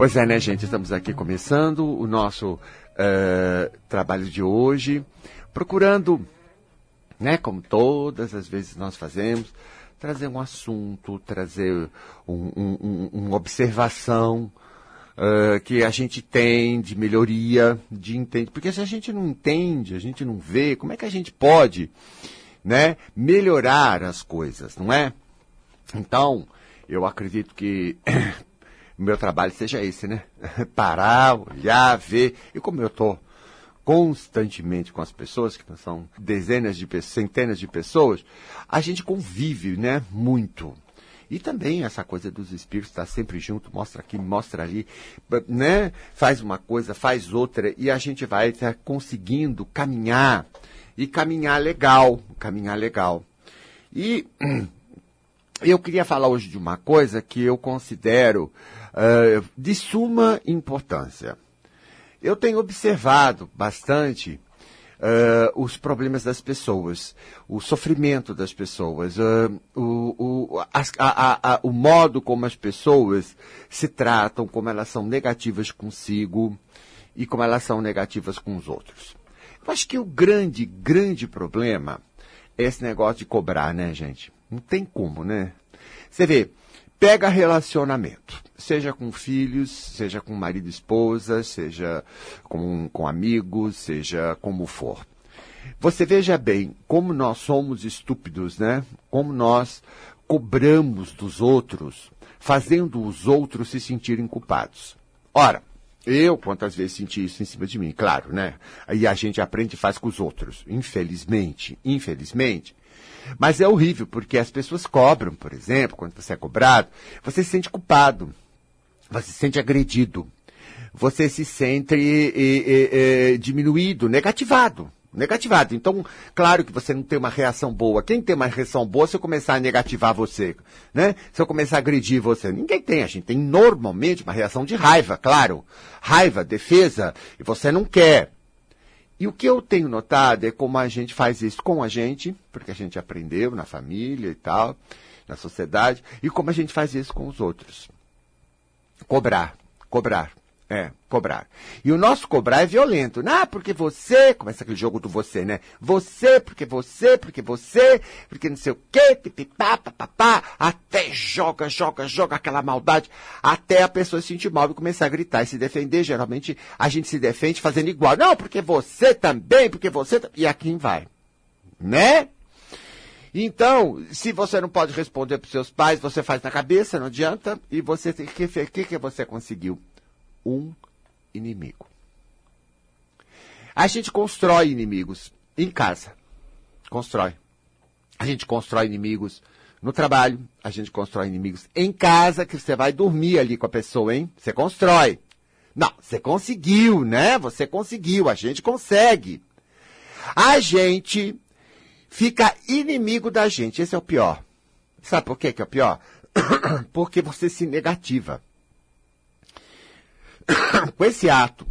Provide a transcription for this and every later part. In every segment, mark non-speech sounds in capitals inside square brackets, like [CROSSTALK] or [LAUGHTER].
Pois é, né, gente? Estamos aqui começando o nosso uh, trabalho de hoje, procurando, né, como todas as vezes nós fazemos, trazer um assunto, trazer um, um, um, uma observação uh, que a gente tem de melhoria, de entende. Porque se a gente não entende, a gente não vê, como é que a gente pode, né, melhorar as coisas, não é? Então, eu acredito que o meu trabalho seja esse, né? [LAUGHS] Parar, olhar, ver. E como eu estou constantemente com as pessoas, que são dezenas de pessoas, centenas de pessoas, a gente convive, né? Muito. E também essa coisa dos espíritos estar tá sempre junto, mostra aqui, mostra ali, né? Faz uma coisa, faz outra, e a gente vai tá conseguindo caminhar, e caminhar legal, caminhar legal. E [CLEARS THROAT] eu queria falar hoje de uma coisa que eu considero uh, de suma importância. Eu tenho observado bastante uh, os problemas das pessoas, o sofrimento das pessoas, uh, o, o, as, a, a, o modo como as pessoas se tratam, como elas são negativas consigo e como elas são negativas com os outros. Eu acho que o grande, grande problema é esse negócio de cobrar, né, gente? Não tem como, né? Você vê, pega relacionamento, seja com filhos, seja com marido e esposa, seja com, com amigos, seja como for. Você veja bem como nós somos estúpidos, né? Como nós cobramos dos outros, fazendo os outros se sentirem culpados. Ora, eu quantas vezes senti isso em cima de mim, claro, né? Aí a gente aprende e faz com os outros. Infelizmente, infelizmente, mas é horrível, porque as pessoas cobram, por exemplo, quando você é cobrado, você se sente culpado, você se sente agredido, você se sente diminuído, negativado. Negativado. Então, claro que você não tem uma reação boa. Quem tem uma reação boa se eu começar a negativar você? Né? Se eu começar a agredir você? Ninguém tem. A gente tem normalmente uma reação de raiva, claro. Raiva, defesa, e você não quer. E o que eu tenho notado é como a gente faz isso com a gente, porque a gente aprendeu na família e tal, na sociedade, e como a gente faz isso com os outros. Cobrar, cobrar. É, cobrar. E o nosso cobrar é violento. Ah, porque você, começa aquele jogo do você, né? Você, porque você, porque você, porque não sei o quê, pipipá, papapá, até joga, joga, joga aquela maldade, até a pessoa se sentir mal e começar a gritar e se defender. Geralmente a gente se defende fazendo igual. Não, porque você também, porque você. E aqui vai. Né? Então, se você não pode responder para os seus pais, você faz na cabeça, não adianta. E você tem que. O que, que você conseguiu? um inimigo. A gente constrói inimigos em casa. Constrói. A gente constrói inimigos no trabalho, a gente constrói inimigos em casa, que você vai dormir ali com a pessoa, hein? Você constrói. Não, você conseguiu, né? Você conseguiu, a gente consegue. A gente fica inimigo da gente, esse é o pior. Sabe por que é o pior? [COUGHS] Porque você se negativa. [COUGHS] com esse ato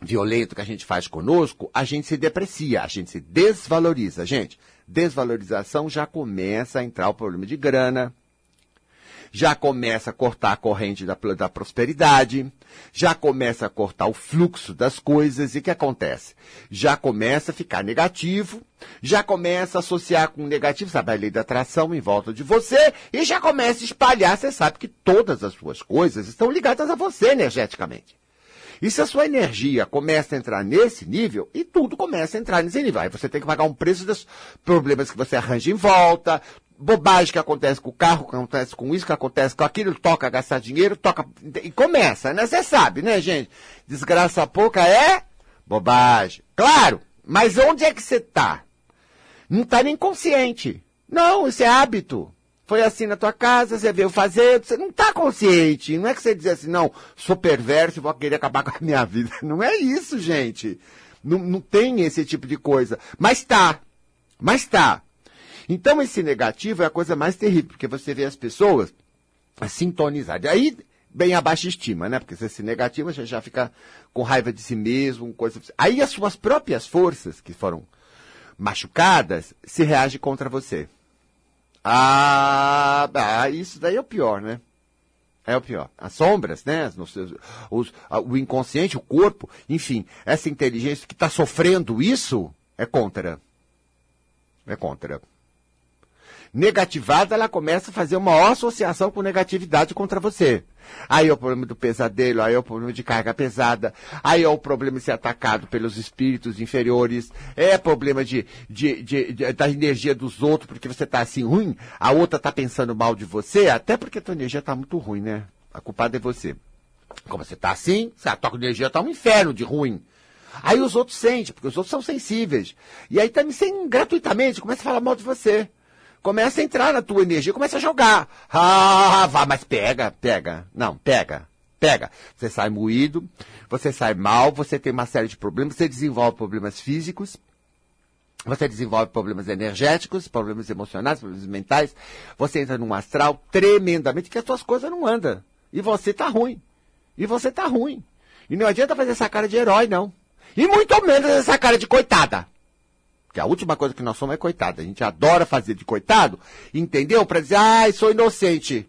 violento que a gente faz conosco, a gente se deprecia, a gente se desvaloriza. Gente, desvalorização já começa a entrar o problema de grana, já começa a cortar a corrente da, da prosperidade, já começa a cortar o fluxo das coisas, e o que acontece? Já começa a ficar negativo, já começa a associar com negativo, sabe, a lei da atração em volta de você, e já começa a espalhar, você sabe que todas as suas coisas estão ligadas a você energeticamente. E se a sua energia começa a entrar nesse nível, e tudo começa a entrar nesse nível. Aí você tem que pagar um preço dos problemas que você arranja em volta, bobagem que acontece com o carro, que acontece com isso, que acontece com aquilo, toca gastar dinheiro, toca. E começa, né? Você sabe, né, gente? Desgraça pouca é bobagem. Claro, mas onde é que você tá? Não tá nem consciente. Não, isso é hábito. Foi assim na tua casa, você veio fazer, você não está consciente. Não é que você diz assim, não, sou perverso vou querer acabar com a minha vida. [LAUGHS] Não é isso, gente. Não, não tem esse tipo de coisa. Mas tá. Mas tá. Então esse negativo é a coisa mais terrível, porque você vê as pessoas sintonizadas. Aí bem a baixa estima, né? Porque se esse negativo, você já fica com raiva de si mesmo, coisa. Aí as suas próprias forças, que foram machucadas, se reagem contra você. Ah, ah, isso daí é o pior, né? É o pior. As sombras, né? Os, os, o inconsciente, o corpo, enfim, essa inteligência que está sofrendo isso é contra. É contra negativada, ela começa a fazer uma associação com negatividade contra você. Aí é o problema do pesadelo, aí é o problema de carga pesada, aí é o problema de ser atacado pelos espíritos inferiores, é problema de, de, de, de da energia dos outros, porque você está assim ruim, a outra está pensando mal de você, até porque a tua energia está muito ruim, né? A culpada é você. Como você está assim, a tua energia está um inferno de ruim. Aí os outros sentem, porque os outros são sensíveis. E aí também sem gratuitamente, começa a falar mal de você começa a entrar na tua energia, começa a jogar. Ah, vá, mas pega, pega. Não, pega, pega. Você sai moído, você sai mal, você tem uma série de problemas, você desenvolve problemas físicos, você desenvolve problemas energéticos, problemas emocionais, problemas mentais, você entra num astral tremendamente que as suas coisas não andam. E você tá ruim. E você tá ruim. E não adianta fazer essa cara de herói, não. E muito menos essa cara de coitada. Porque a última coisa que nós somos é coitado. A gente adora fazer de coitado, entendeu? Para dizer, ai, sou inocente.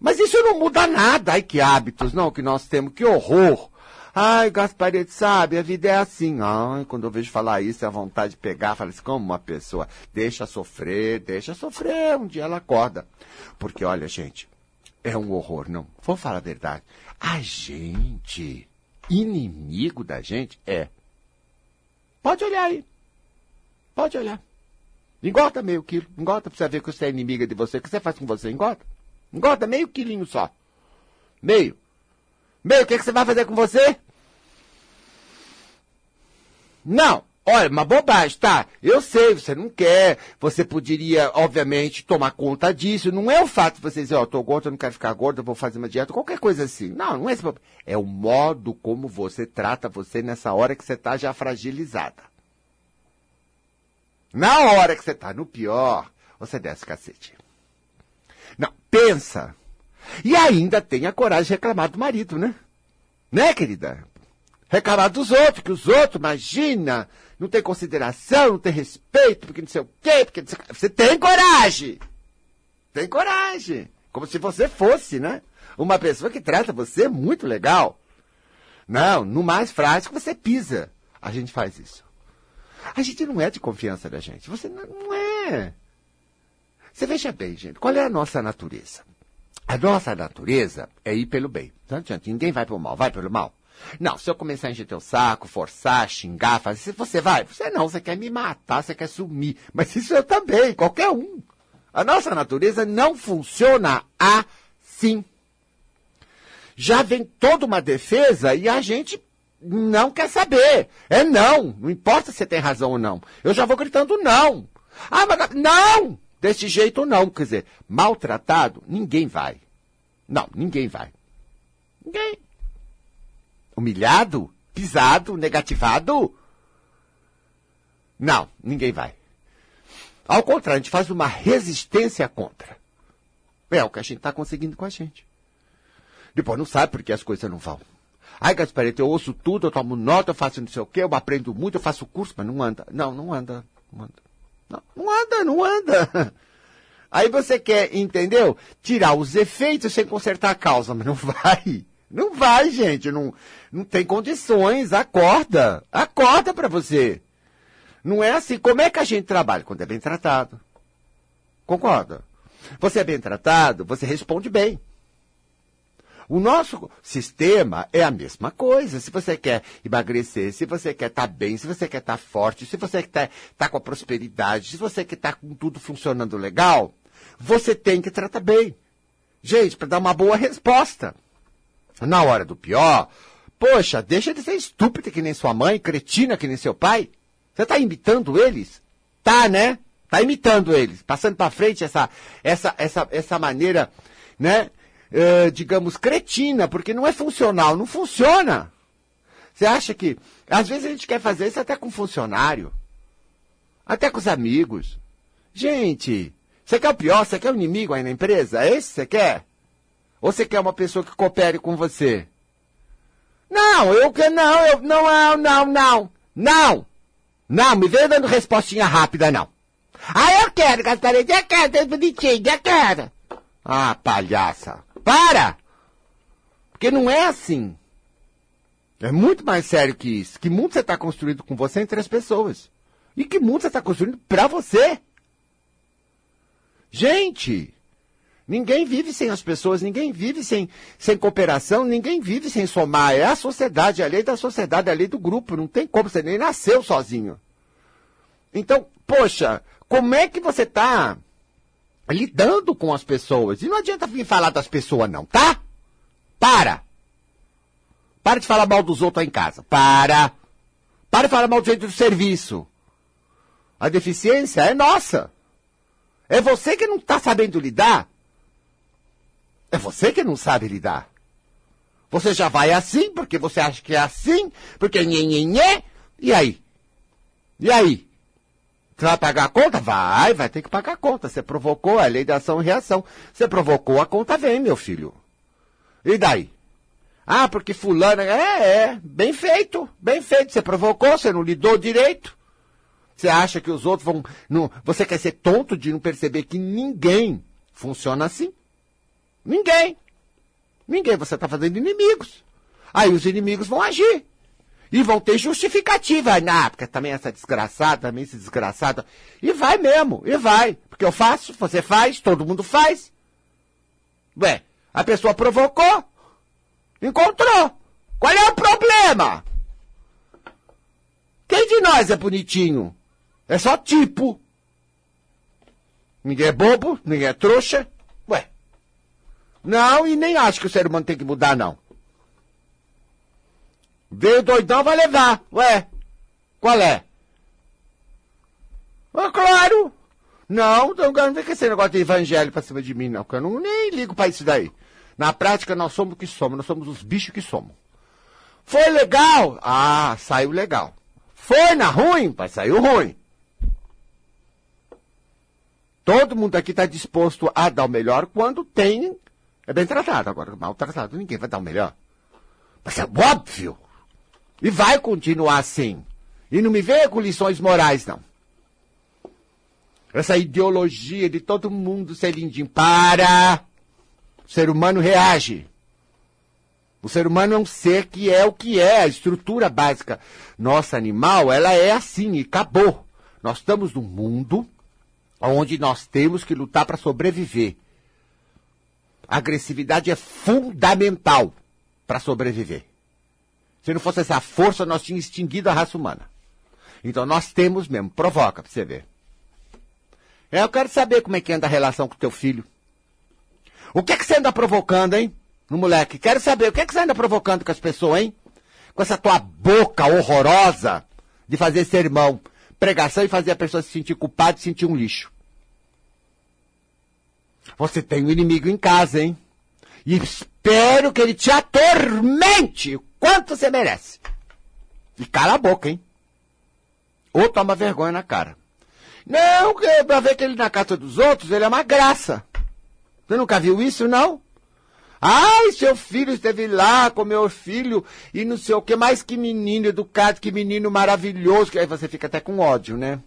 Mas isso não muda nada. Ai, que hábitos, não, que nós temos. Que horror. Ai, Gasparetti, sabe, a vida é assim. Ai, quando eu vejo falar isso, é a vontade de pegar, fala assim, como uma pessoa deixa sofrer, deixa sofrer, um dia ela acorda. Porque, olha, gente, é um horror, não. Vamos falar a verdade. A gente, inimigo da gente, é. Pode olhar aí. Pode olhar. Engorda meio quilo. Engorda pra você ver que você é inimiga de você. O que você faz com você? Engorda. Engorda meio quilinho só. Meio. Meio, o que, que você vai fazer com você? Não. Olha, uma bobagem, tá? Eu sei, você não quer. Você poderia, obviamente, tomar conta disso. Não é o fato de você dizer, ó, oh, tô gordo, eu não quero ficar gordo, eu vou fazer uma dieta, qualquer coisa assim. Não, não é esse problema. É o modo como você trata você nessa hora que você tá já fragilizada. Na hora que você tá no pior, você desce cacete. Não, pensa. E ainda tem a coragem de reclamar do marido, né? Né, querida? Reclamar dos outros, que os outros, imagina, não tem consideração, não tem respeito, porque não sei o quê, porque não sei... Você tem coragem! Tem coragem! Como se você fosse, né? Uma pessoa que trata você muito legal. Não, no mais frágil você pisa. A gente faz isso. A gente não é de confiança da gente. Você não é. Você veja bem, gente, qual é a nossa natureza? A nossa natureza é ir pelo bem. Não adianta, ninguém vai pelo mal, vai pelo mal. Não, se eu começar a encher teu saco, forçar, xingar, fazer, você vai. Você não, você quer me matar, você quer sumir. Mas isso eu também, qualquer um. A nossa natureza não funciona assim. Já vem toda uma defesa e a gente não quer saber. É não. Não importa se você tem razão ou não. Eu já vou gritando não. Ah, mas não! Desse jeito não. Quer dizer, maltratado, ninguém vai. Não, ninguém vai. Ninguém. Humilhado? Pisado? Negativado? Não, ninguém vai. Ao contrário, a gente faz uma resistência contra. É o que a gente está conseguindo com a gente. Depois não sabe por que as coisas não vão. Ai, Gasparito, eu ouço tudo, eu tomo nota, eu faço não sei o quê, eu aprendo muito, eu faço curso, mas não anda. Não, não anda. Não anda. Não, não anda, não anda. [LAUGHS] Aí você quer, entendeu? Tirar os efeitos sem consertar a causa, mas não [LAUGHS] vai. Não vai, gente. Não, não tem condições. Acorda. Acorda para você. Não é assim. Como é que a gente trabalha? Quando é bem tratado. Concorda? Você é bem tratado, você responde bem. O nosso sistema é a mesma coisa. Se você quer emagrecer, se você quer estar tá bem, se você quer estar tá forte, se você quer estar tá com a prosperidade, se você quer estar tá com tudo funcionando legal, você tem que tratar bem. Gente, para dar uma boa resposta. Na hora do pior, poxa, deixa de ser estúpida que nem sua mãe, cretina que nem seu pai. Você está imitando eles? Tá, né? Tá imitando eles, passando para frente essa, essa, essa, essa maneira, né, uh, digamos, cretina, porque não é funcional, não funciona. Você acha que, às vezes a gente quer fazer isso até com funcionário, até com os amigos. Gente, você quer o pior? Você quer o inimigo aí na empresa? É esse que você quer? Ou você quer uma pessoa que coopere com você? Não, eu quero, não, eu, não, não, não, não, não, me venha dando respostinha rápida, não. Ah, eu quero, Gasparetti, eu quero, bonitinho, eu quero. Ah, palhaça. Para! Porque não é assim. É muito mais sério que isso. Que mundo você está construindo com você entre as pessoas? E que mundo você está construindo para você? Gente, ninguém vive sem as pessoas, ninguém vive sem, sem cooperação, ninguém vive sem somar. É a sociedade, é a lei da sociedade, é a lei do grupo. Não tem como, você nem nasceu sozinho. Então, poxa, como é que você está lidando com as pessoas? E não adianta vir falar das pessoas, não, tá? Para! Para de falar mal dos outros aí em casa. Para! Para de falar mal do jeito do serviço. A deficiência é nossa. É você que não está sabendo lidar. É você que não sabe lidar. Você já vai assim, porque você acha que é assim, porque nhê. E aí? E aí? Você vai pagar a conta? Vai, vai ter que pagar a conta. Você provocou a lei da ação e reação. Você provocou, a conta vem, meu filho. E daí? Ah, porque fulano. É, é. Bem feito, bem feito. Você provocou, você não lidou direito. Você acha que os outros vão. Não, você quer ser tonto de não perceber que ninguém funciona assim? Ninguém. Ninguém. Você está fazendo inimigos. Aí os inimigos vão agir. E vão ter justificativa. Ah, porque também essa desgraçada, também esse desgraçado. E vai mesmo, e vai. Porque eu faço, você faz, todo mundo faz. Ué, a pessoa provocou. Encontrou. Qual é o problema? Quem de nós é bonitinho? É só tipo. Ninguém é bobo, ninguém é trouxa. Ué. Não, e nem acho que o ser humano tem que mudar, não. Veio doidão, vai levar. Ué. Qual é? Ah, claro. Não, não, não vem com esse negócio de evangelho pra cima de mim, não. Porque eu não, nem ligo pra isso daí. Na prática, nós somos o que somos. Nós somos os bichos que somos. Foi legal? Ah, saiu legal. Foi na ruim? Mas saiu ruim. Todo mundo aqui está disposto a dar o melhor quando tem. É bem tratado. Agora, maltratado, ninguém vai dar o melhor. Mas é óbvio. E vai continuar assim. E não me venha com lições morais, não. Essa ideologia de todo mundo ser lindinho. Para! O ser humano reage. O ser humano é um ser que é o que é, a estrutura básica. Nossa animal, ela é assim e acabou. Nós estamos num mundo onde nós temos que lutar para sobreviver. A agressividade é fundamental para sobreviver. Se não fosse essa força, nós tínhamos extinguido a raça humana. Então nós temos mesmo, provoca para você ver. É, eu quero saber como é que anda a relação com teu filho. O que é que você anda provocando, hein? No moleque. Quero saber, o que é que você anda provocando com as pessoas, hein? Com essa tua boca horrorosa de fazer sermão pregação e fazer a pessoa se sentir culpada e sentir um lixo. Você tem um inimigo em casa, hein? E espero que ele te atormente o quanto você merece. E cala a boca, hein? Ou toma vergonha na cara. Não, pra ver que ele na casa dos outros, ele é uma graça. Você nunca viu isso, não? Ai, seu filho esteve lá com meu filho e não sei o que, mais que menino educado, que menino maravilhoso. Aí você fica até com ódio, né?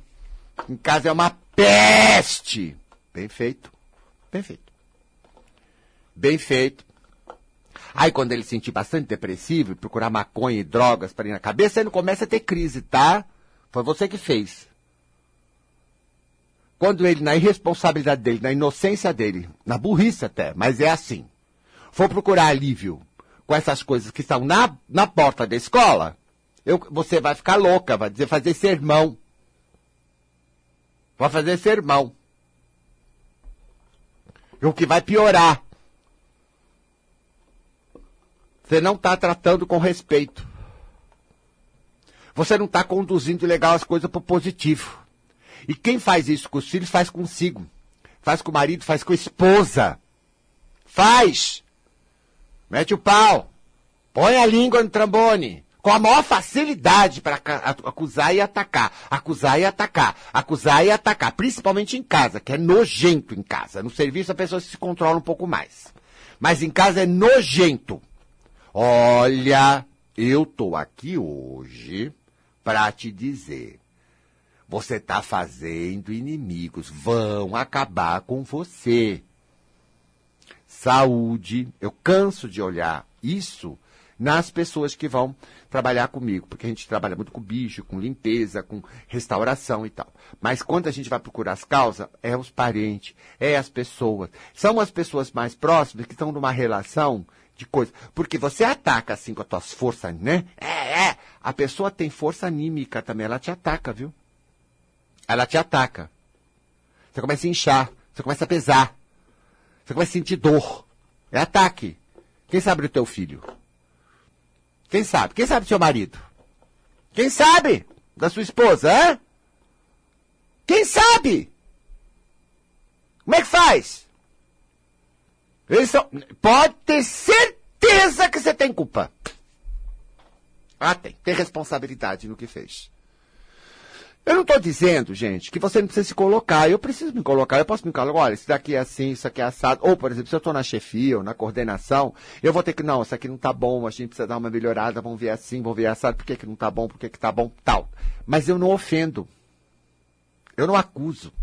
Em casa é uma peste. Bem feito. Bem feito. Bem feito. Aí quando ele se sentir bastante depressivo procurar maconha e drogas para ir na cabeça, ele começa a ter crise, tá? Foi você que fez. Quando ele, na irresponsabilidade dele, na inocência dele, na burrice até, mas é assim for procurar alívio com essas coisas que estão na, na porta da escola, eu, você vai ficar louca, vai dizer fazer sermão. Vai fazer sermão. E o que vai piorar. Você não está tratando com respeito. Você não está conduzindo legal as coisas para o positivo. E quem faz isso com os filhos faz consigo. Faz com o marido, faz com a esposa. Faz. Mete o pau. Põe a língua no trambone. Com a maior facilidade para acusar e atacar. Acusar e atacar. Acusar e atacar. Principalmente em casa, que é nojento em casa. No serviço a pessoa se controla um pouco mais. Mas em casa é nojento. Olha, eu tô aqui hoje para te dizer. Você tá fazendo inimigos. Vão acabar com você saúde. Eu canso de olhar isso nas pessoas que vão trabalhar comigo, porque a gente trabalha muito com bicho, com limpeza, com restauração e tal. Mas quando a gente vai procurar as causas, é os parentes, é as pessoas. São as pessoas mais próximas que estão numa relação de coisa. Porque você ataca assim com as tuas forças, né? É, é. A pessoa tem força anímica também, ela te ataca, viu? Ela te ataca. Você começa a inchar, você começa a pesar, você começa a sentir dor. É ataque. Quem sabe do teu filho? Quem sabe? Quem sabe do seu marido? Quem sabe da sua esposa, hã? Quem sabe? Como é que faz? Pode ter certeza que você tem culpa. Ah, tem. Tem responsabilidade no que fez. Eu não estou dizendo, gente, que você não precisa se colocar. Eu preciso me colocar. Eu posso me colocar, olha, isso daqui é assim, isso aqui é assado. Ou, por exemplo, se eu estou na chefia ou na coordenação, eu vou ter que, não, isso aqui não está bom, a gente precisa dar uma melhorada, vamos ver assim, vamos ver assado, por que, que não está bom, por que está bom, tal. Mas eu não ofendo. Eu não acuso.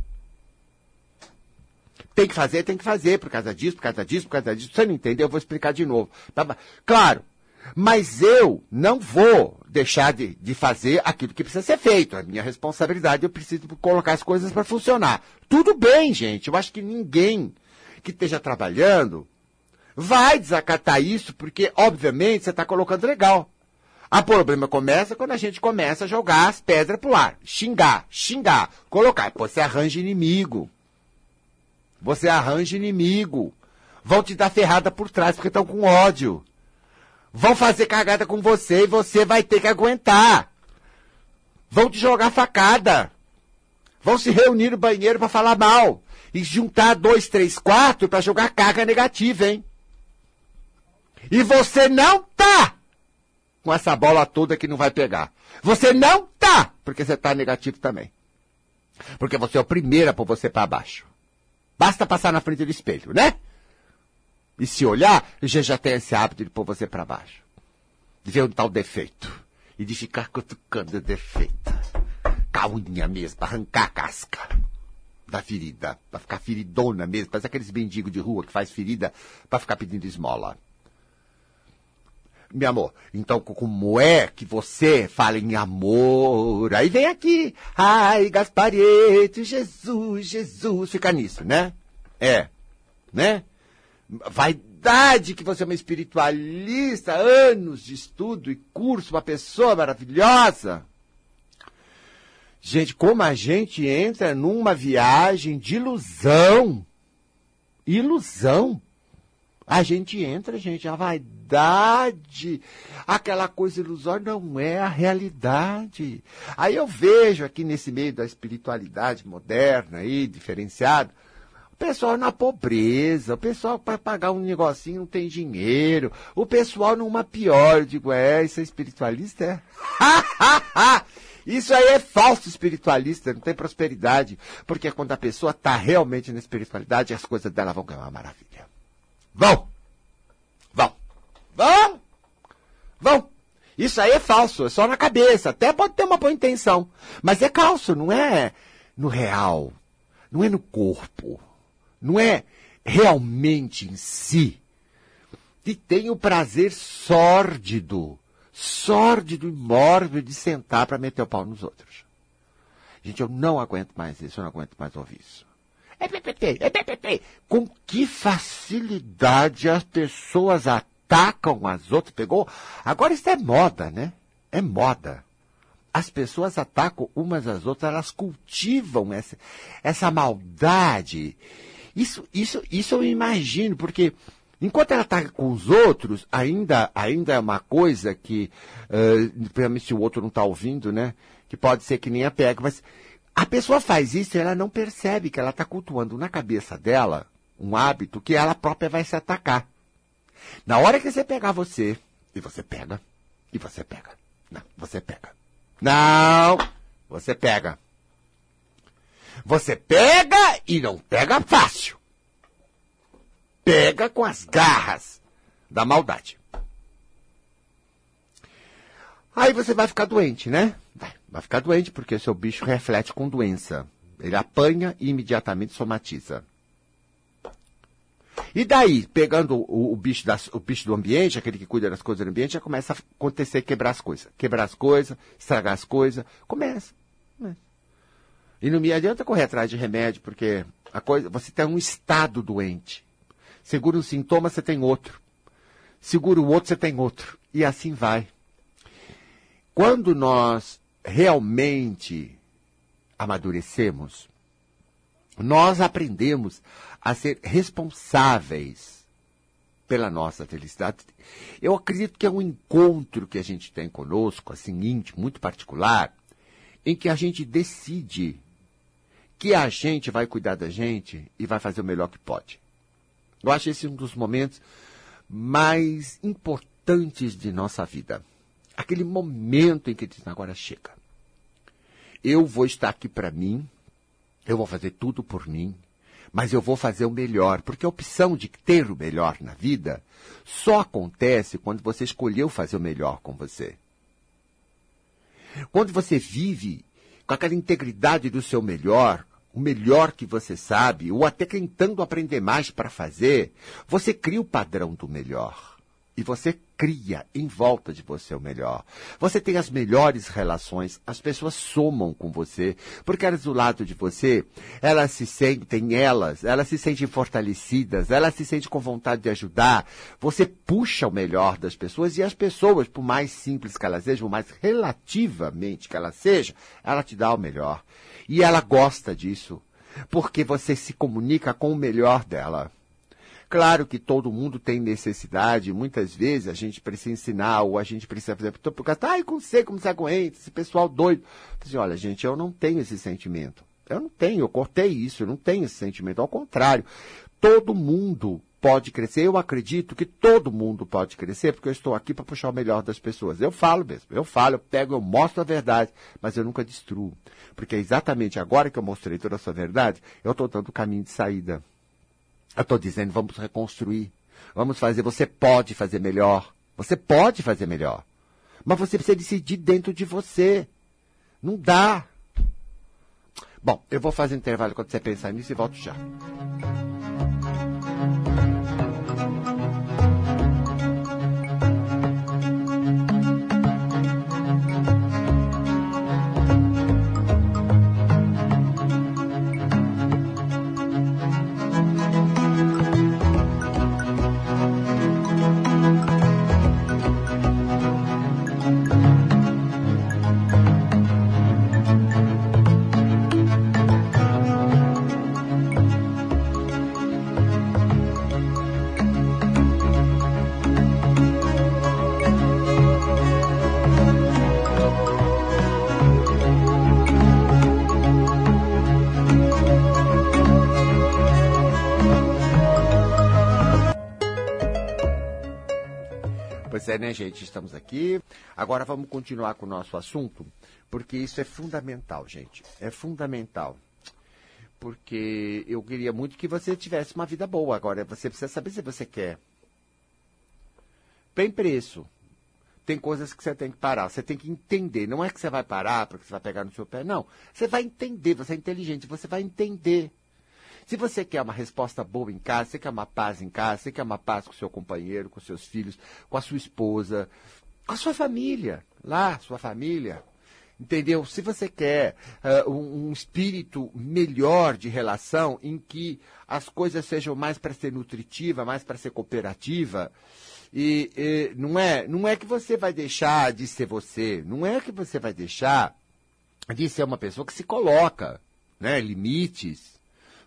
Tem que fazer, tem que fazer, por causa disso, por causa disso, por causa disso. Você não entendeu, eu vou explicar de novo. Tá claro, mas eu não vou deixar de, de fazer aquilo que precisa ser feito. É minha responsabilidade, eu preciso colocar as coisas para funcionar. Tudo bem, gente. Eu acho que ninguém que esteja trabalhando vai desacatar isso, porque, obviamente, você está colocando legal. O problema começa quando a gente começa a jogar as pedras pro ar. Xingar, xingar, colocar. Pô, você arranja inimigo. Você arranja inimigo. Vão te dar ferrada por trás porque estão com ódio vão fazer cagada com você e você vai ter que aguentar. Vão te jogar facada. Vão se reunir no banheiro para falar mal. E juntar dois, três, quatro para jogar carga negativa, hein? E você não tá com essa bola toda que não vai pegar. Você não tá, porque você tá negativo também. Porque você é o primeiro a pôr você para baixo. Basta passar na frente do espelho, né? E se olhar, já já tem esse hábito de pôr você para baixo. De ver um tal defeito. E de ficar cutucando o defeito. Com a unha mesmo, arrancar a casca da ferida. Pra ficar feridona mesmo. Parece aqueles mendigos de rua que faz ferida para ficar pedindo esmola. Meu amor, então como é que você fala em amor? Aí vem aqui. Ai, Gasparete, Jesus, Jesus. Fica nisso, né? É. Né? vaidade que você é uma espiritualista, anos de estudo e curso, uma pessoa maravilhosa. Gente, como a gente entra numa viagem de ilusão. Ilusão. A gente entra, gente, a vaidade, aquela coisa ilusória não é a realidade. Aí eu vejo aqui nesse meio da espiritualidade moderna aí, diferenciado, pessoal na pobreza, o pessoal para pagar um negocinho não tem dinheiro, o pessoal numa pior. Eu digo, é, isso é espiritualista? É? [LAUGHS] isso aí é falso espiritualista, não tem prosperidade. Porque quando a pessoa está realmente na espiritualidade, as coisas dela vão ganhar uma maravilha. Vão! Vão! Vão! Vão! Isso aí é falso, é só na cabeça. Até pode ter uma boa intenção. Mas é falso, não é no real. Não é no corpo não é realmente em si, e tem o prazer sórdido, sórdido e mórbido de sentar para meter o pau nos outros. Gente, eu não aguento mais isso, eu não aguento mais ouvir isso. É PPT, é PPT. Com que facilidade as pessoas atacam as outras? Pegou? Agora isso é moda, né? É moda. As pessoas atacam umas às outras, elas cultivam essa, essa maldade isso, isso, isso eu imagino, porque enquanto ela está com os outros, ainda, ainda é uma coisa que, uh, se o outro não está ouvindo, né? Que pode ser que nem a pega, mas a pessoa faz isso e ela não percebe que ela está cultuando na cabeça dela um hábito que ela própria vai se atacar. Na hora que você pegar você, e você pega, e você pega, não, você pega. Não, você pega. Você pega e não pega fácil. Pega com as garras da maldade. Aí você vai ficar doente, né? Vai, vai ficar doente porque o seu bicho reflete com doença. Ele apanha e imediatamente somatiza. E daí, pegando o, o, bicho das, o bicho do ambiente, aquele que cuida das coisas do ambiente, já começa a acontecer quebrar as coisas. Quebrar as coisas, estragar as coisas. Começa. E não me adianta correr atrás de remédio, porque a coisa, você tem um estado doente. Segura um sintoma, você tem outro. Segura o outro, você tem outro. E assim vai. Quando nós realmente amadurecemos, nós aprendemos a ser responsáveis pela nossa felicidade. Eu acredito que é um encontro que a gente tem conosco, assim, íntimo, muito particular, em que a gente decide que a gente vai cuidar da gente e vai fazer o melhor que pode. Eu acho esse um dos momentos mais importantes de nossa vida. Aquele momento em que diz, agora chega. Eu vou estar aqui para mim, eu vou fazer tudo por mim, mas eu vou fazer o melhor, porque a opção de ter o melhor na vida só acontece quando você escolheu fazer o melhor com você. Quando você vive com aquela integridade do seu melhor, o melhor que você sabe, ou até tentando aprender mais para fazer, você cria o padrão do melhor. E você cria em volta de você o melhor. Você tem as melhores relações, as pessoas somam com você, porque elas do lado de você, elas se sentem elas, elas se sentem fortalecidas, elas se sentem com vontade de ajudar. Você puxa o melhor das pessoas e as pessoas, por mais simples que elas sejam, por mais relativamente que elas sejam, ela te dá o melhor. E ela gosta disso, porque você se comunica com o melhor dela. Claro que todo mundo tem necessidade, muitas vezes a gente precisa ensinar, ou a gente precisa, por exemplo, por causa, ai, com você, como você aguenta, esse pessoal doido. Assim, olha, gente, eu não tenho esse sentimento. Eu não tenho, eu cortei isso, eu não tenho esse sentimento. Ao contrário, todo mundo pode crescer. Eu acredito que todo mundo pode crescer, porque eu estou aqui para puxar o melhor das pessoas. Eu falo mesmo, eu falo, eu pego, eu mostro a verdade, mas eu nunca destruo. Porque é exatamente agora que eu mostrei toda essa verdade, eu estou dando o caminho de saída. Eu estou dizendo, vamos reconstruir. Vamos fazer, você pode fazer melhor. Você pode fazer melhor. Mas você precisa decidir dentro de você. Não dá. Bom, eu vou fazer um intervalo quando você pensar nisso e volto já. Né, gente? Estamos aqui. Agora vamos continuar com o nosso assunto, porque isso é fundamental, gente. É fundamental. Porque eu queria muito que você tivesse uma vida boa. Agora, você precisa saber se você quer. Tem preço. Tem coisas que você tem que parar. Você tem que entender. Não é que você vai parar porque você vai pegar no seu pé. Não. Você vai entender. Você é inteligente. Você vai entender se você quer uma resposta boa em casa, você quer uma paz em casa, você quer uma paz com seu companheiro, com seus filhos, com a sua esposa, com a sua família, lá, sua família. Entendeu? Se você quer uh, um, um, espírito melhor de relação, em que as coisas sejam mais para ser nutritiva, mais para ser cooperativa, e, e, não, é, não é que você vai deixar de ser você, não é que você vai deixar de ser uma pessoa que se coloca né, limites,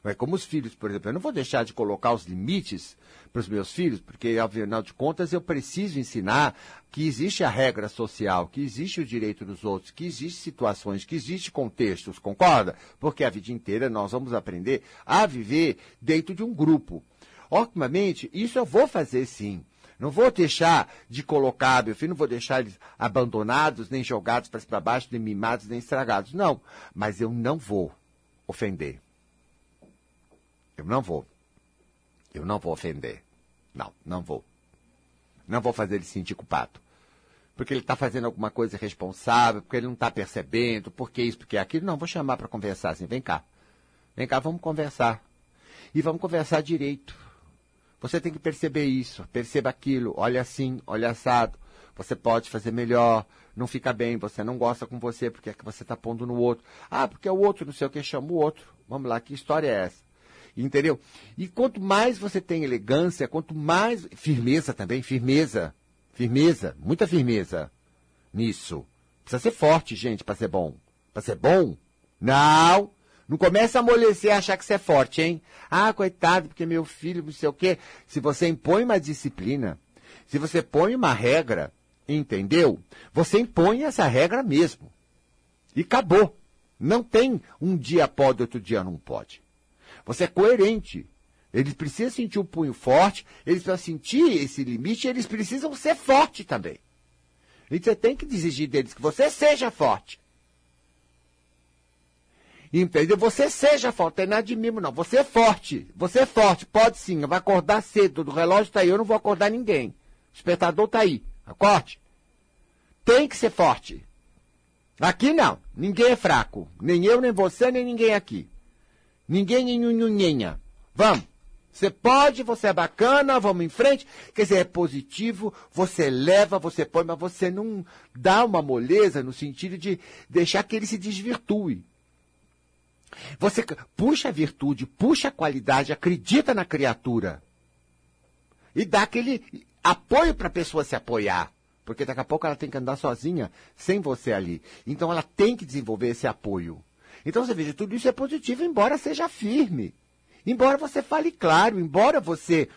é como os filhos, por exemplo. Eu não vou deixar de colocar os limites para os meus filhos, porque, afinal de contas, eu preciso ensinar que existe a regra social, que existe o direito dos outros, que existe situações, que existe contextos, concorda? Porque a vida inteira nós vamos aprender a viver dentro de um grupo. Obviamente, isso eu vou fazer sim. Não vou deixar de colocar meu filho, não vou deixar eles abandonados, nem jogados para baixo, nem mimados, nem estragados. Não. Mas eu não vou ofender. Eu não vou. Eu não vou ofender. Não, não vou. Não vou fazer ele sentir culpado. Porque ele está fazendo alguma coisa irresponsável, porque ele não está percebendo, porque isso, porque aquilo. Não, vou chamar para conversar assim. Vem cá. Vem cá, vamos conversar. E vamos conversar direito. Você tem que perceber isso, perceba aquilo, olha assim, olha assado. Você pode fazer melhor, não fica bem, você não gosta com você, porque é que você está pondo no outro. Ah, porque é o outro, não sei o que, chama o outro. Vamos lá, que história é essa? Entendeu? E quanto mais você tem elegância, quanto mais. Firmeza também, firmeza. Firmeza, muita firmeza nisso. Precisa ser forte, gente, para ser bom. Para ser bom? Não! Não começa a amolecer e achar que você é forte, hein? Ah, coitado, porque meu filho, não sei o quê. Se você impõe uma disciplina, se você põe uma regra, entendeu? Você impõe essa regra mesmo. E acabou. Não tem um dia pode, outro dia não pode. Você é coerente. Eles precisam sentir o punho forte, eles precisam sentir esse limite, eles precisam ser forte também. E você tem que exigir deles que você seja forte. Entendeu? Você seja forte, não é nada de mimo, não. Você é forte. Você é forte, pode sim. Vai acordar cedo. O relógio está aí, eu não vou acordar ninguém. O despertador está aí. Acorde. Tem que ser forte. Aqui não. Ninguém é fraco. Nem eu, nem você, nem ninguém aqui. Ninguém nhenhunhenha. Vamos. Você pode, você é bacana, vamos em frente. Quer dizer, é positivo, você leva, você põe, mas você não dá uma moleza no sentido de deixar que ele se desvirtue. Você puxa a virtude, puxa a qualidade, acredita na criatura. E dá aquele apoio para a pessoa se apoiar. Porque daqui a pouco ela tem que andar sozinha, sem você ali. Então ela tem que desenvolver esse apoio. Então você veja, tudo isso é positivo, embora seja firme. Embora você fale claro, embora você.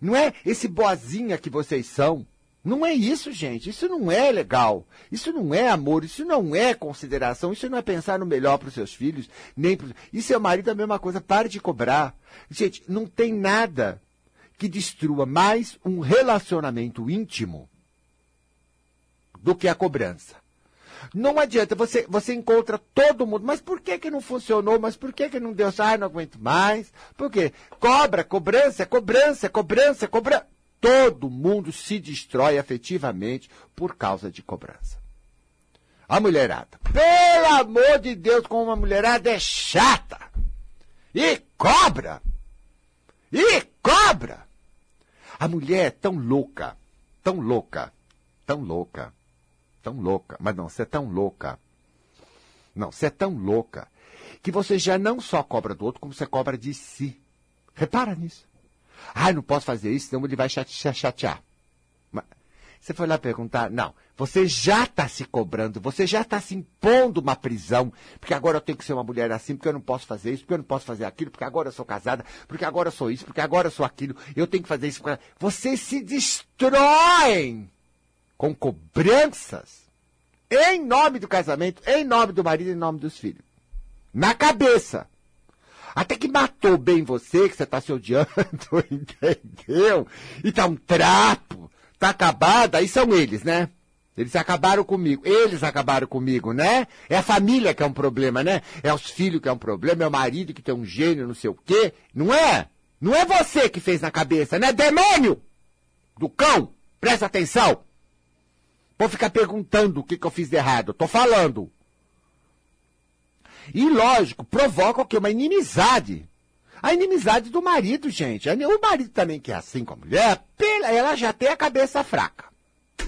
Não é esse boazinha que vocês são. Não é isso, gente. Isso não é legal. Isso não é amor. Isso não é consideração. Isso não é pensar no melhor para os seus filhos. nem pro... E seu marido é a mesma coisa. Pare de cobrar. Gente, não tem nada que destrua mais um relacionamento íntimo do que a cobrança. Não adianta, você, você encontra todo mundo. Mas por que, que não funcionou? Mas por que, que não deu? Ah, não aguento mais. Por quê? Cobra, cobrança, cobrança, cobrança, cobrança. Todo mundo se destrói afetivamente por causa de cobrança. A mulherada. Pelo amor de Deus, como uma mulherada é chata. E cobra. E cobra. A mulher é tão louca, tão louca, tão louca, tão louca, mas não, você é tão louca. Não, você é tão louca que você já não só cobra do outro, como você cobra de si. Repara nisso. Ah, não posso fazer isso, senão ele vai chatear. Você foi lá perguntar? Não. Você já está se cobrando, você já está se impondo uma prisão, porque agora eu tenho que ser uma mulher assim, porque eu não posso fazer isso, porque eu não posso fazer aquilo, porque agora eu sou casada, porque agora eu sou isso, porque agora eu sou aquilo, eu tenho que fazer isso. Você se destrói com cobranças em nome do casamento, em nome do marido, em nome dos filhos. Na cabeça. Até que matou bem você, que você está se odiando, [LAUGHS] entendeu? E tá um trapo, tá acabado, aí são eles, né? Eles acabaram comigo. Eles acabaram comigo, né? É a família que é um problema, né? É os filhos que é um problema, é o marido que tem um gênio, não sei o quê. Não é? Não é você que fez na cabeça, né? Demônio! Do cão! Presta atenção! Vou ficar perguntando o que, que eu fiz de errado. Tô falando. E, lógico, provoca o quê? Uma inimizade. A inimizade do marido, gente. O marido também que é assim com a mulher, ela já tem a cabeça fraca.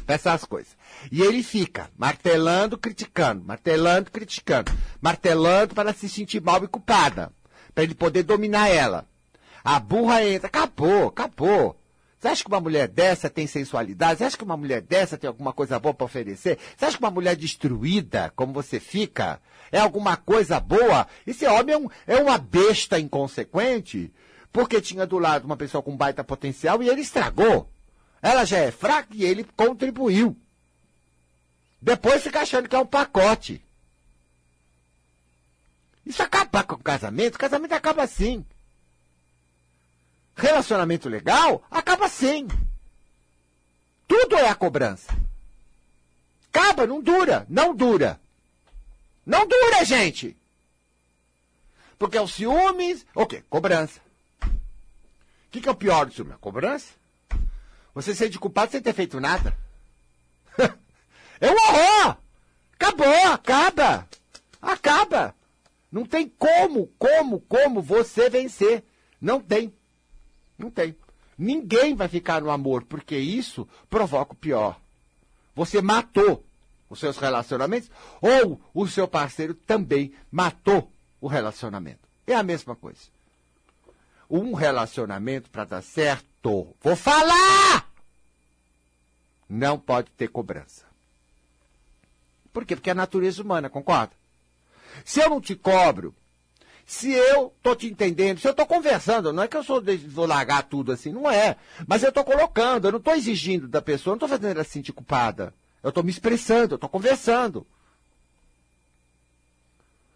Essas coisas. E ele fica martelando, criticando, martelando, criticando, martelando para se sentir mal e culpada. Para ele poder dominar ela. A burra entra, acabou, acabou. Você acha que uma mulher dessa tem sensualidade? Você acha que uma mulher dessa tem alguma coisa boa para oferecer? Você acha que uma mulher destruída, como você fica, é alguma coisa boa? Esse homem é, um, é uma besta inconsequente, porque tinha do lado uma pessoa com baita potencial e ele estragou. Ela já é fraca e ele contribuiu. Depois fica achando que é um pacote. Isso acaba com o casamento? O casamento acaba assim. Relacionamento legal acaba sem. Tudo é a cobrança. Acaba, não dura, não dura. Não dura, gente. Porque é o ciúmes, o quê? Cobrança. O que, que é o pior do ciúme? A cobrança. Você ser culpado sem ter feito nada. [LAUGHS] é um horror! Acabou, acaba. Acaba. Não tem como, como, como você vencer. Não tem. Não tem. Ninguém vai ficar no amor, porque isso provoca o pior. Você matou os seus relacionamentos, ou o seu parceiro também matou o relacionamento. É a mesma coisa. Um relacionamento, para dar certo, vou falar! Não pode ter cobrança. Por quê? Porque é a natureza humana, concorda? Se eu não te cobro, se eu tô te entendendo, se eu tô conversando, não é que eu sou, vou largar tudo assim, não é. Mas eu tô colocando, eu não tô exigindo da pessoa, eu não tô fazendo ela se sentir culpada. Eu tô me expressando, eu tô conversando.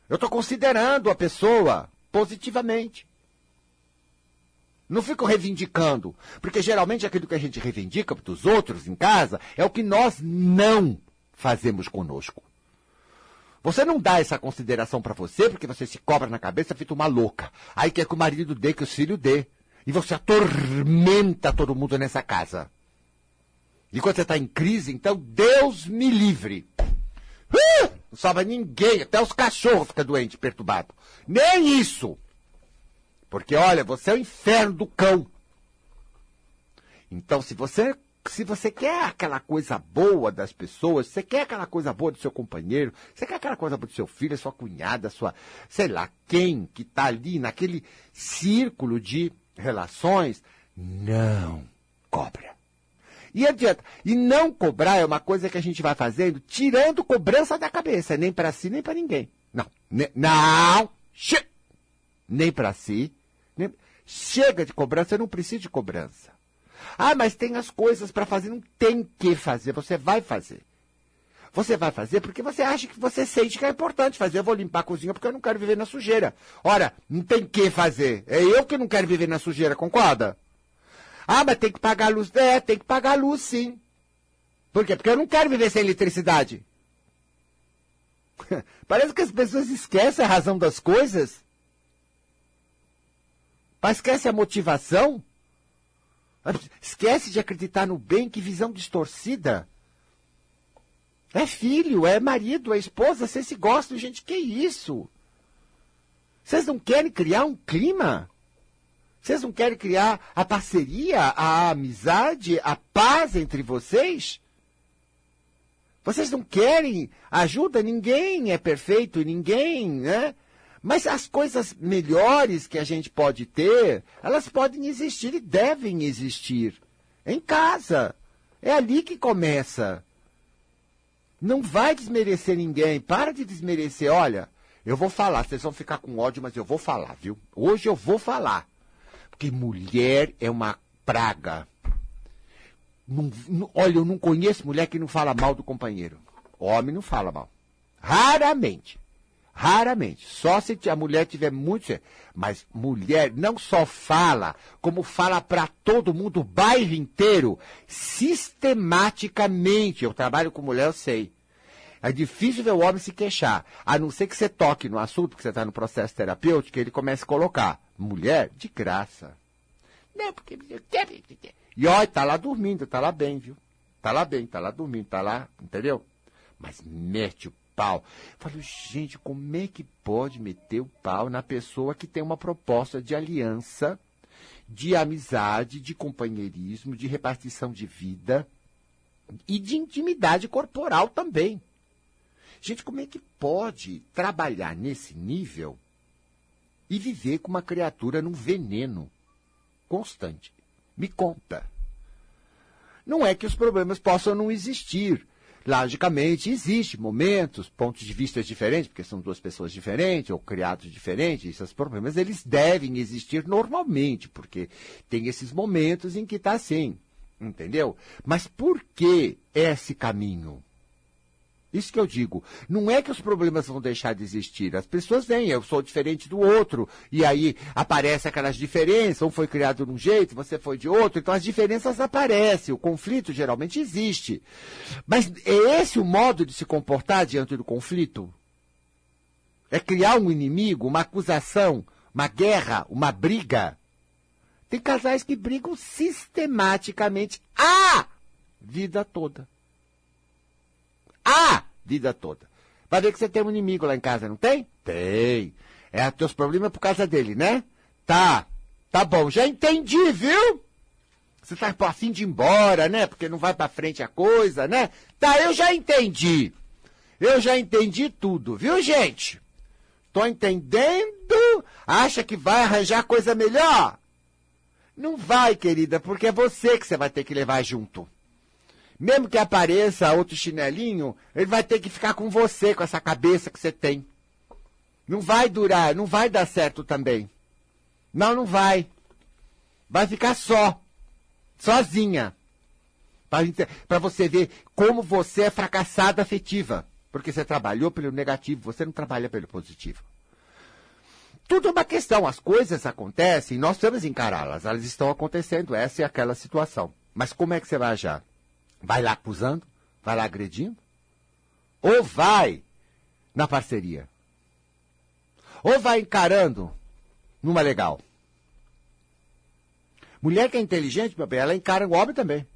Eu tô considerando a pessoa positivamente. Não fico reivindicando, porque geralmente aquilo que a gente reivindica dos outros em casa é o que nós não fazemos conosco. Você não dá essa consideração para você porque você se cobra na cabeça feito uma louca. Aí quer que o marido dê, que o filho dê. E você atormenta todo mundo nessa casa. E quando você está em crise, então Deus me livre. Uh, não sobra ninguém, até os cachorros ficam doentes, perturbados. Nem isso. Porque, olha, você é o inferno do cão. Então, se você se você quer aquela coisa boa das pessoas, você quer aquela coisa boa do seu companheiro, você quer aquela coisa boa do seu filho, sua cunhada, sua, sei lá, quem que está ali naquele círculo de relações, não cobra. E adianta. E não cobrar é uma coisa que a gente vai fazendo tirando cobrança da cabeça, nem para si, nem para ninguém. Não. Ne não. Che nem para si. Nem... Chega de cobrança, eu não preciso de cobrança. Ah, mas tem as coisas para fazer. Não tem que fazer, você vai fazer. Você vai fazer porque você acha que você sente que é importante fazer. Eu vou limpar a cozinha porque eu não quero viver na sujeira. Ora, não tem que fazer. É eu que não quero viver na sujeira, concorda? Ah, mas tem que pagar a luz. É, tem que pagar a luz, sim. Por quê? Porque eu não quero viver sem eletricidade. [LAUGHS] Parece que as pessoas esquecem a razão das coisas. Mas esquece a motivação. Esquece de acreditar no bem, que visão distorcida. É filho, é marido, é esposa, vocês se gostam, gente, que isso? Vocês não querem criar um clima? Vocês não querem criar a parceria, a amizade, a paz entre vocês? Vocês não querem ajuda? Ninguém é perfeito, ninguém, né? Mas as coisas melhores que a gente pode ter, elas podem existir e devem existir. Em casa. É ali que começa. Não vai desmerecer ninguém. Para de desmerecer. Olha, eu vou falar. Vocês vão ficar com ódio, mas eu vou falar, viu? Hoje eu vou falar. Porque mulher é uma praga. Não, não, olha, eu não conheço mulher que não fala mal do companheiro. Homem não fala mal. Raramente. Raramente. Só se a mulher tiver muito. Mas mulher não só fala, como fala para todo mundo, o bairro inteiro, sistematicamente. Eu trabalho com mulher, eu sei. É difícil ver o homem se queixar. A não ser que você toque no assunto, que você está no processo terapêutico, ele comece a colocar. Mulher, de graça. Não, porque. E olha, tá lá dormindo, tá lá bem, viu? Tá lá bem, tá lá dormindo, tá lá, entendeu? Mas mete o pau. Falo, gente, como é que pode meter o pau na pessoa que tem uma proposta de aliança, de amizade, de companheirismo, de repartição de vida e de intimidade corporal também? Gente, como é que pode trabalhar nesse nível e viver com uma criatura num veneno constante? Me conta. Não é que os problemas possam não existir. Logicamente, existe momentos, pontos de vista diferentes, porque são duas pessoas diferentes ou criados diferentes, esses problemas eles devem existir normalmente, porque tem esses momentos em que está assim, entendeu? Mas por que esse caminho? Isso que eu digo. Não é que os problemas vão deixar de existir. As pessoas vêm, eu sou diferente do outro. E aí aparecem aquelas diferenças. Um foi criado de um jeito, você foi de outro. Então as diferenças aparecem. O conflito geralmente existe. Mas é esse o modo de se comportar diante do conflito? É criar um inimigo, uma acusação, uma guerra, uma briga? Tem casais que brigam sistematicamente a vida toda a vida toda. Ver que você tem um inimigo lá em casa, não tem? Tem. É, teus problemas por causa dele, né? Tá. Tá bom, já entendi, viu? Você tá afim de ir embora, né? Porque não vai para frente a coisa, né? Tá, eu já entendi. Eu já entendi tudo, viu, gente? Tô entendendo? Acha que vai arranjar coisa melhor? Não vai, querida, porque é você que você vai ter que levar junto. Mesmo que apareça outro chinelinho, ele vai ter que ficar com você, com essa cabeça que você tem. Não vai durar, não vai dar certo também. Não, não vai. Vai ficar só. Sozinha. Para você ver como você é fracassada afetiva. Porque você trabalhou pelo negativo, você não trabalha pelo positivo. Tudo é uma questão. As coisas acontecem, nós temos encará-las. Elas estão acontecendo. Essa é aquela situação. Mas como é que você vai agir? Vai lá acusando? Vai lá agredindo? Ou vai na parceria? Ou vai encarando numa legal? Mulher que é inteligente, meu bem, ela encara o homem também.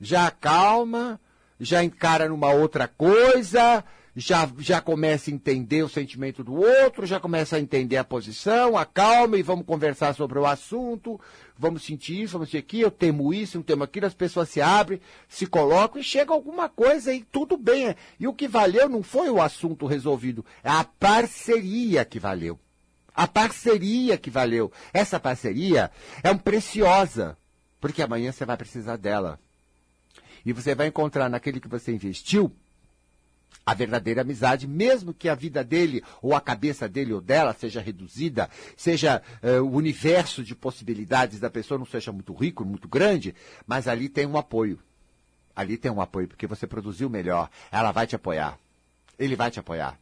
Já calma, já encara numa outra coisa, já, já começa a entender o sentimento do outro, já começa a entender a posição, acalma e vamos conversar sobre o assunto, vamos sentir isso, vamos sentir aquilo, eu temo isso, eu temo aquilo, as pessoas se abrem, se colocam e chega alguma coisa e tudo bem. E o que valeu não foi o assunto resolvido, é a parceria que valeu. A parceria que valeu. Essa parceria é um preciosa, porque amanhã você vai precisar dela. E você vai encontrar naquele que você investiu a verdadeira amizade, mesmo que a vida dele, ou a cabeça dele ou dela seja reduzida, seja uh, o universo de possibilidades da pessoa não seja muito rico, muito grande, mas ali tem um apoio. Ali tem um apoio, porque você produziu melhor. Ela vai te apoiar. Ele vai te apoiar.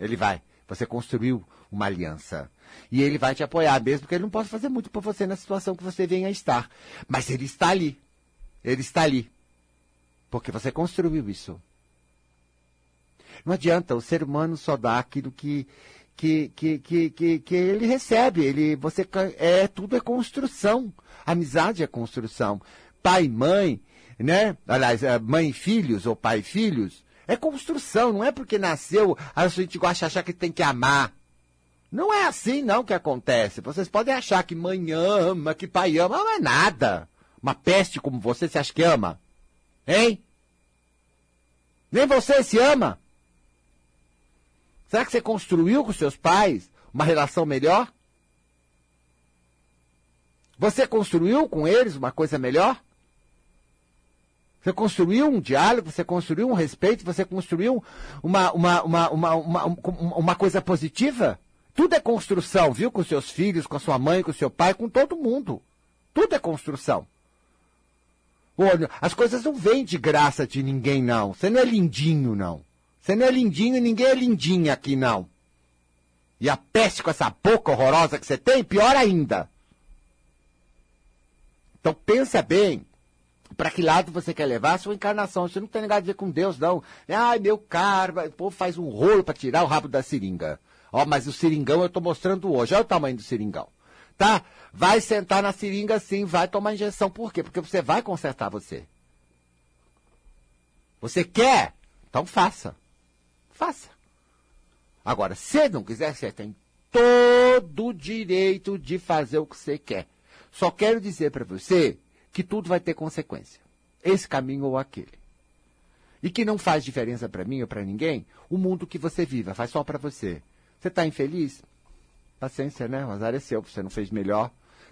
Ele vai. Você construiu uma aliança. E ele vai te apoiar, mesmo que ele não possa fazer muito por você na situação que você venha a estar. Mas ele está ali. Ele está ali. Porque você construiu isso. Não adianta, o ser humano só dá aquilo que, que, que, que, que, que ele recebe. Ele, você, é, tudo é construção. Amizade é construção. Pai e mãe, né? Aliás, é, mãe e filhos, ou pai e filhos, é construção, não é porque nasceu, a gente gosta de achar que tem que amar. Não é assim não que acontece. Vocês podem achar que mãe ama, que pai ama, não é nada. Uma peste como você, você acha que ama? Hein? Nem você se ama? Será que você construiu com seus pais uma relação melhor? Você construiu com eles uma coisa melhor? Você construiu um diálogo, você construiu um respeito, você construiu uma, uma, uma, uma, uma, uma coisa positiva? Tudo é construção, viu? Com seus filhos, com a sua mãe, com seu pai, com todo mundo. Tudo é construção. Olha, as coisas não vêm de graça de ninguém, não. Você não é lindinho, não. Você não é lindinho e ninguém é lindinha aqui, não. E a peste com essa boca horrorosa que você tem, pior ainda. Então pensa bem para que lado você quer levar a sua encarnação. Isso não tem nada a ver com Deus, não. Ai, meu caro, o povo faz um rolo para tirar o rabo da seringa. Ó, mas o seringão eu estou mostrando hoje. Olha o tamanho do seringão. Tá? Vai sentar na seringa sim, vai tomar injeção. Por quê? Porque você vai consertar você. Você quer? Então faça. Faça. Agora, se não quiser, você tem todo o direito de fazer o que você quer. Só quero dizer para você que tudo vai ter consequência. Esse caminho ou aquele. E que não faz diferença para mim ou para ninguém o mundo que você viva, faz só para você. Você está infeliz? Paciência, né? O azar é seu, você não fez melhor.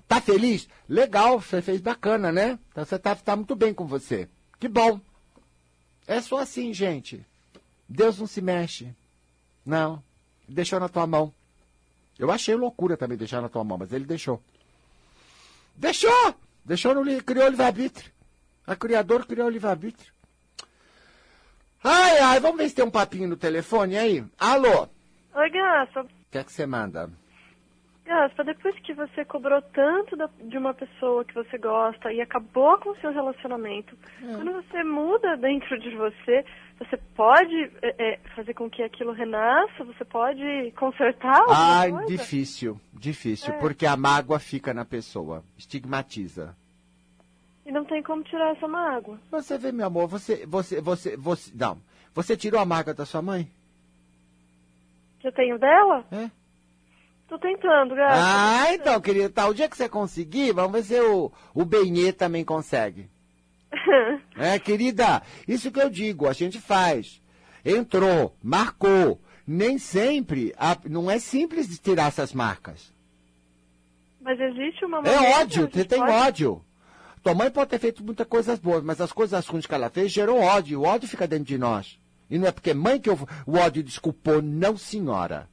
Tá feliz? Legal, você fez bacana, né? Então você tá, tá muito bem com você. Que bom. É só assim, gente. Deus não se mexe. Não. Deixou na tua mão. Eu achei loucura também deixar na tua mão, mas ele deixou. Deixou! Deixou no criou o livre-arbítrio. A criador criou o livre-arbítrio. Ai, ai, vamos ver se tem um papinho no telefone aí. Alô? Oi, Gaspa. O que é que você manda? Gaspa, depois que você cobrou tanto da, de uma pessoa que você gosta e acabou com o seu relacionamento, é. quando você muda dentro de você, você pode é, é, fazer com que aquilo renasça? Você pode consertar alguma Ah, coisa? difícil, difícil, é. porque a mágoa fica na pessoa, estigmatiza. E não tem como tirar essa mágoa. Você vê, meu amor, você, você, você, você, não, você tirou a mágoa da sua mãe? Que eu tenho dela? É. Tô tentando, gato. Ah, então, querido, tá. O dia que você conseguir, vamos ver se o, o Benê também consegue. [LAUGHS] é, querida, isso que eu digo, a gente faz. Entrou, marcou. Nem sempre, a, não é simples de tirar essas marcas. Mas existe uma É ódio, você tem pode... ódio. Tua mãe pode ter feito muitas coisas boas, mas as coisas ruins que ela fez gerou ódio. O ódio fica dentro de nós. E não é porque mãe que eu, o ódio desculpou, não, senhora.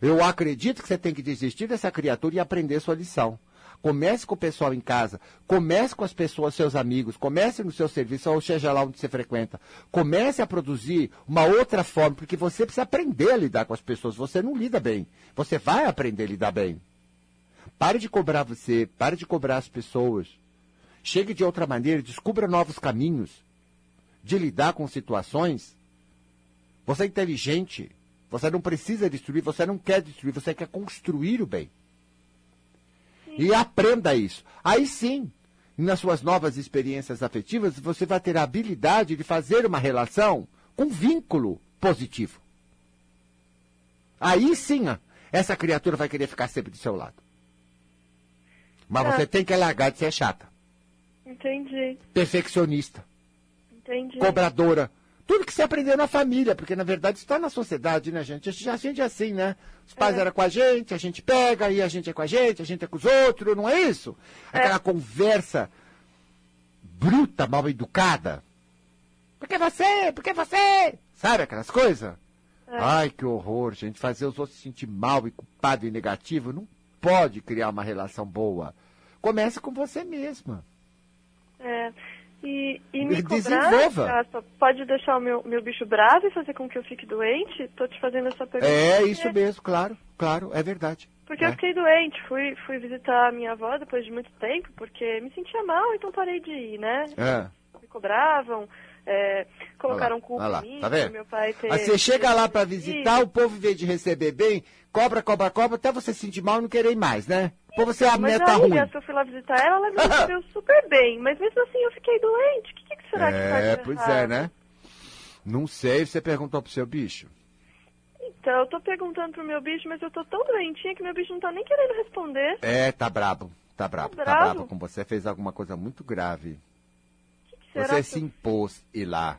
Eu acredito que você tem que desistir dessa criatura e aprender sua lição. Comece com o pessoal em casa, comece com as pessoas, seus amigos, comece no seu serviço, ou seja lá onde você frequenta. Comece a produzir uma outra forma, porque você precisa aprender a lidar com as pessoas. Você não lida bem. Você vai aprender a lidar bem. Pare de cobrar você, pare de cobrar as pessoas. Chegue de outra maneira, descubra novos caminhos de lidar com situações. Você é inteligente. Você não precisa destruir, você não quer destruir, você quer construir o bem. E aprenda isso. Aí sim, nas suas novas experiências afetivas, você vai ter a habilidade de fazer uma relação com vínculo positivo. Aí sim, essa criatura vai querer ficar sempre do seu lado. Mas é. você tem que largar de ser chata. Entendi. Perfeccionista. Entendi. Cobradora. Tudo que você aprendeu na família, porque na verdade está na sociedade, né, gente? A gente é assim, né? Os pais é. eram com a gente, a gente pega, e a gente é com a gente, a gente é com os outros, não é isso? É. Aquela é. conversa bruta, mal educada. Por que você? Por que você? Sabe aquelas coisas? É. Ai, que horror, gente. Fazer os outros se sentir mal e culpado e negativo não pode criar uma relação boa. Começa com você mesma. É. E, e me cobrar, pode deixar o meu, meu bicho bravo e fazer com que eu fique doente? Estou te fazendo essa pergunta. É isso mesmo, claro, claro, é verdade. Porque é. eu fiquei doente, fui, fui visitar a minha avó depois de muito tempo, porque me sentia mal, então parei de ir, né? É. Me cobravam, é, colocaram culpa lá, em mim, tá vendo? meu pai ter... Aí você chega lá para visitar, o povo, em vez de receber bem, cobra, cobra, cobra, até você se sentir mal e não querer mais, né? Pô, você é a mas meta aí, ruim. Mas eu fui lá visitar ela, ela me recebeu [LAUGHS] super bem. Mas mesmo assim eu fiquei doente. O que, que será é, que tá É, pois é, né? Não sei, você perguntou pro seu bicho. Então, eu tô perguntando pro meu bicho, mas eu tô tão doentinha que meu bicho não tá nem querendo responder. É, tá brabo. Tá brabo, tá, tá brabo com você. Fez alguma coisa muito grave. Você que se impôs ir lá.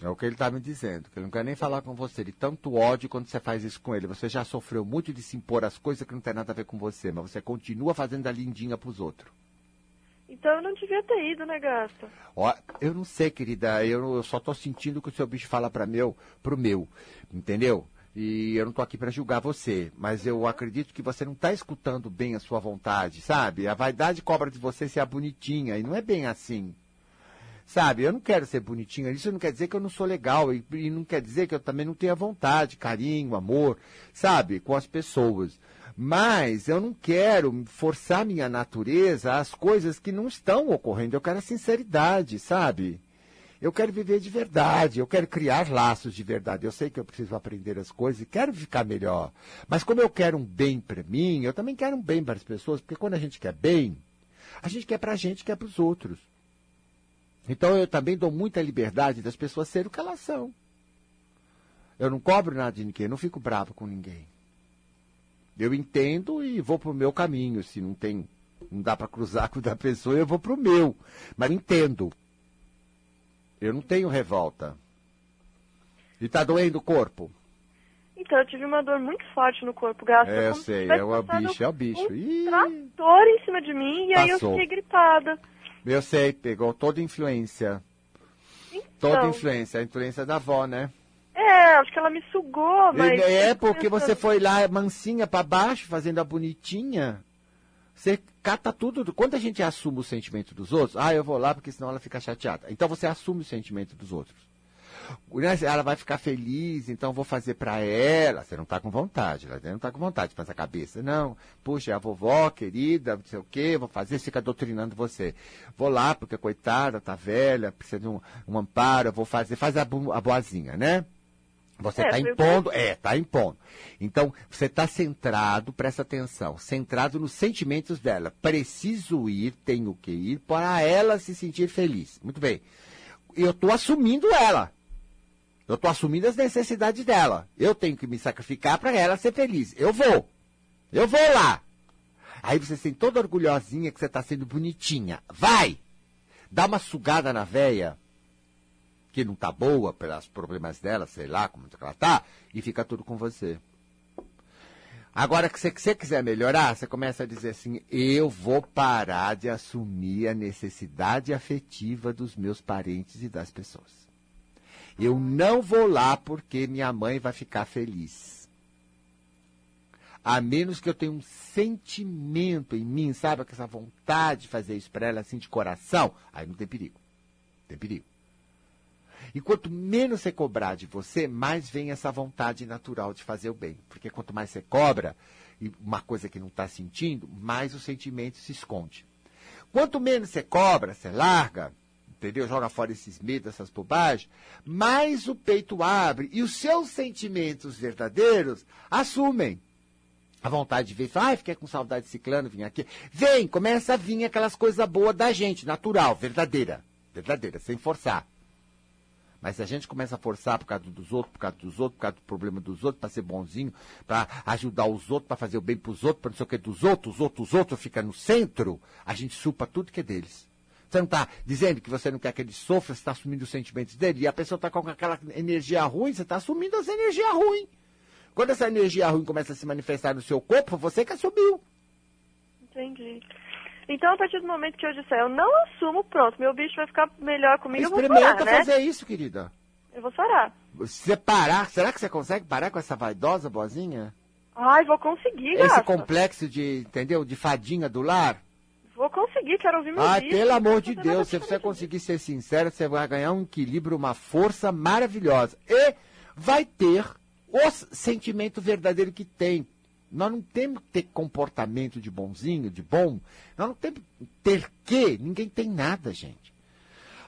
É o que ele está me dizendo, que ele não quer nem falar com você. Ele tanto ódio quando você faz isso com ele. Você já sofreu muito de se impor as coisas que não tem nada a ver com você, mas você continua fazendo a lindinha para os outros. Então eu não devia ter ido, né, Gasta? Ó, eu não sei, querida. Eu, eu só estou sentindo que o seu bicho fala para meu, pro meu, entendeu? E eu não estou aqui para julgar você, mas eu acredito que você não está escutando bem a sua vontade, sabe? A vaidade cobra de você ser a bonitinha e não é bem assim. Sabe, eu não quero ser bonitinho, isso não quer dizer que eu não sou legal, e, e não quer dizer que eu também não tenha vontade, carinho, amor, sabe, com as pessoas. Mas eu não quero forçar minha natureza às coisas que não estão ocorrendo. Eu quero a sinceridade, sabe? Eu quero viver de verdade, eu quero criar laços de verdade. Eu sei que eu preciso aprender as coisas e quero ficar melhor. Mas como eu quero um bem para mim, eu também quero um bem para as pessoas, porque quando a gente quer bem, a gente quer para a gente, quer para os outros. Então eu também dou muita liberdade das pessoas serem o que elas são. Eu não cobro nada de ninguém, não fico bravo com ninguém. Eu entendo e vou para o meu caminho. Se não tem, não dá para cruzar [LAUGHS] com o da pessoa, eu vou para o meu. Mas entendo. Eu não tenho revolta. E está doendo o corpo? Então, eu tive uma dor muito forte no corpo, gasto. É, eu sei, é o bicho, é o bicho. Um trator em cima de mim e Passou. aí eu fiquei gripada. Eu sei, pegou toda influência. Então, toda influência, a influência da avó, né? É, acho que ela me sugou, mas. É, porque você foi lá mansinha para baixo, fazendo a bonitinha. Você cata tudo. Quando a gente assume o sentimento dos outros, ah, eu vou lá porque senão ela fica chateada. Então você assume o sentimento dos outros. Né, ela vai ficar feliz, então vou fazer para ela. Você não está com vontade, ela não está com vontade, faz a cabeça. Não, puxa, é a vovó querida, não sei o quê, vou fazer, fica doutrinando você. Vou lá, porque coitada, tá velha, precisa de um, um amparo, vou fazer, faz a, a boazinha, né? Você está é, impondo, é, está impondo. Então, você está centrado, presta atenção, centrado nos sentimentos dela. Preciso ir, tenho que ir, para ela se sentir feliz. Muito bem. Eu estou assumindo ela. Eu estou assumindo as necessidades dela. Eu tenho que me sacrificar para ela ser feliz. Eu vou. Eu vou lá. Aí você sente toda orgulhosinha que você está sendo bonitinha. Vai! Dá uma sugada na véia, que não tá boa pelos problemas dela, sei lá como ela tá, e fica tudo com você. Agora que você, que você quiser melhorar, você começa a dizer assim: eu vou parar de assumir a necessidade afetiva dos meus parentes e das pessoas. Eu não vou lá porque minha mãe vai ficar feliz. A menos que eu tenha um sentimento em mim, sabe? Essa vontade de fazer isso para ela assim de coração, aí não tem perigo. Tem perigo. E quanto menos você cobrar de você, mais vem essa vontade natural de fazer o bem. Porque quanto mais você cobra, uma coisa que não está sentindo, mais o sentimento se esconde. Quanto menos você cobra, você larga, entendeu? Joga fora esses medos, essas bobagens, mais o peito abre e os seus sentimentos verdadeiros assumem. A vontade de ver, ah, fiquei com saudade de ciclano, vim aqui. Vem, começa a vir aquelas coisas boas da gente, natural, verdadeira. Verdadeira, sem forçar. Mas se a gente começa a forçar por causa dos outros, por causa dos outros, por causa do problema dos outros, para ser bonzinho, para ajudar os outros, para fazer o bem para os outros, para não sei o que dos outros, os outros, os outros, fica no centro, a gente supa tudo que é deles. Você não está dizendo que você não quer que ele sofra, você está assumindo os sentimentos dele, e a pessoa está com aquela energia ruim, você está assumindo essa energia ruim. Quando essa energia ruim começa a se manifestar no seu corpo, você que assumiu. Entendi. Então, a partir do momento que eu disser, eu não assumo, pronto, meu bicho vai ficar melhor comigo, Experimenta eu vou parar, né? fazer isso, querida. Eu vou parar. Você parar, será que você consegue parar com essa vaidosa boazinha? Ai, vou conseguir, Esse gata. complexo de, entendeu, de fadinha do lar? Vou conseguir, quero ouvir meu Ai, bicho. pelo amor de Deus, se você conseguir ser sincero, você vai ganhar um equilíbrio, uma força maravilhosa. E vai ter o sentimento verdadeiro que tem. Nós não temos que ter comportamento de bonzinho, de bom. Nós não temos que ter que. Ninguém tem nada, gente.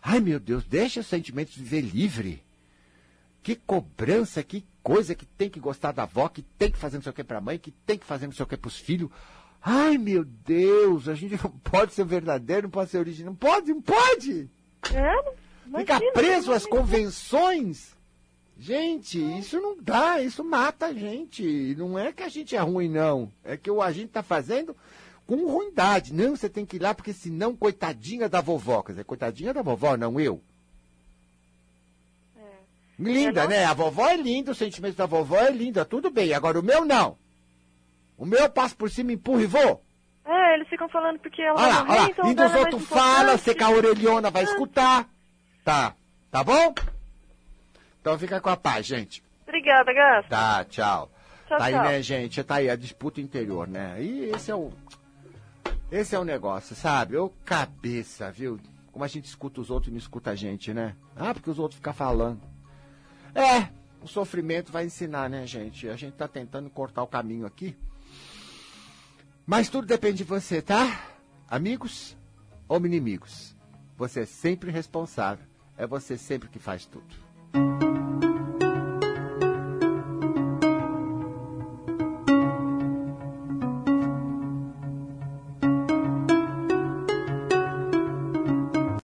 Ai, meu Deus, deixa o sentimento de viver livre. Que cobrança, que coisa que tem que gostar da avó, que tem que fazer não sei o que para a mãe, que tem que fazer não sei o que para os filhos. Ai, meu Deus, a gente [LAUGHS] não pode ser verdadeiro, não pode ser original. Não pode, não pode. É? Ficar Imagina, preso às convenções. Gente, isso não dá, isso mata a gente. Não é que a gente é ruim, não. É que o a gente está fazendo com ruindade. Não, você tem que ir lá, porque senão, coitadinha da vovó. Quer dizer, coitadinha da vovó, não eu. É. Linda, não- né? A vovó é linda, o sentimento da vovó é linda, tudo bem. Agora o meu não. O meu eu passo por cima, empurro e vou. É, eles ficam falando porque ela Olha lá, vai morrer, olha lá. então E dos é outros fala, você com a orelhona Ah. vai escutar. Tá, tá bom? Então fica com a paz, gente. Obrigada, Gasta. Tá, tchau. Tchau, tá aí, tchau. né, gente? Tá aí a disputa interior, né? E esse é o. Esse é o negócio, sabe? Ô cabeça, viu? Como a gente escuta os outros e não escuta a gente, né? Ah, porque os outros ficam falando. É, o sofrimento vai ensinar, né, gente? A gente tá tentando cortar o caminho aqui. Mas tudo depende de você, tá? Amigos ou inimigos? Você é sempre responsável. É você sempre que faz tudo. うん。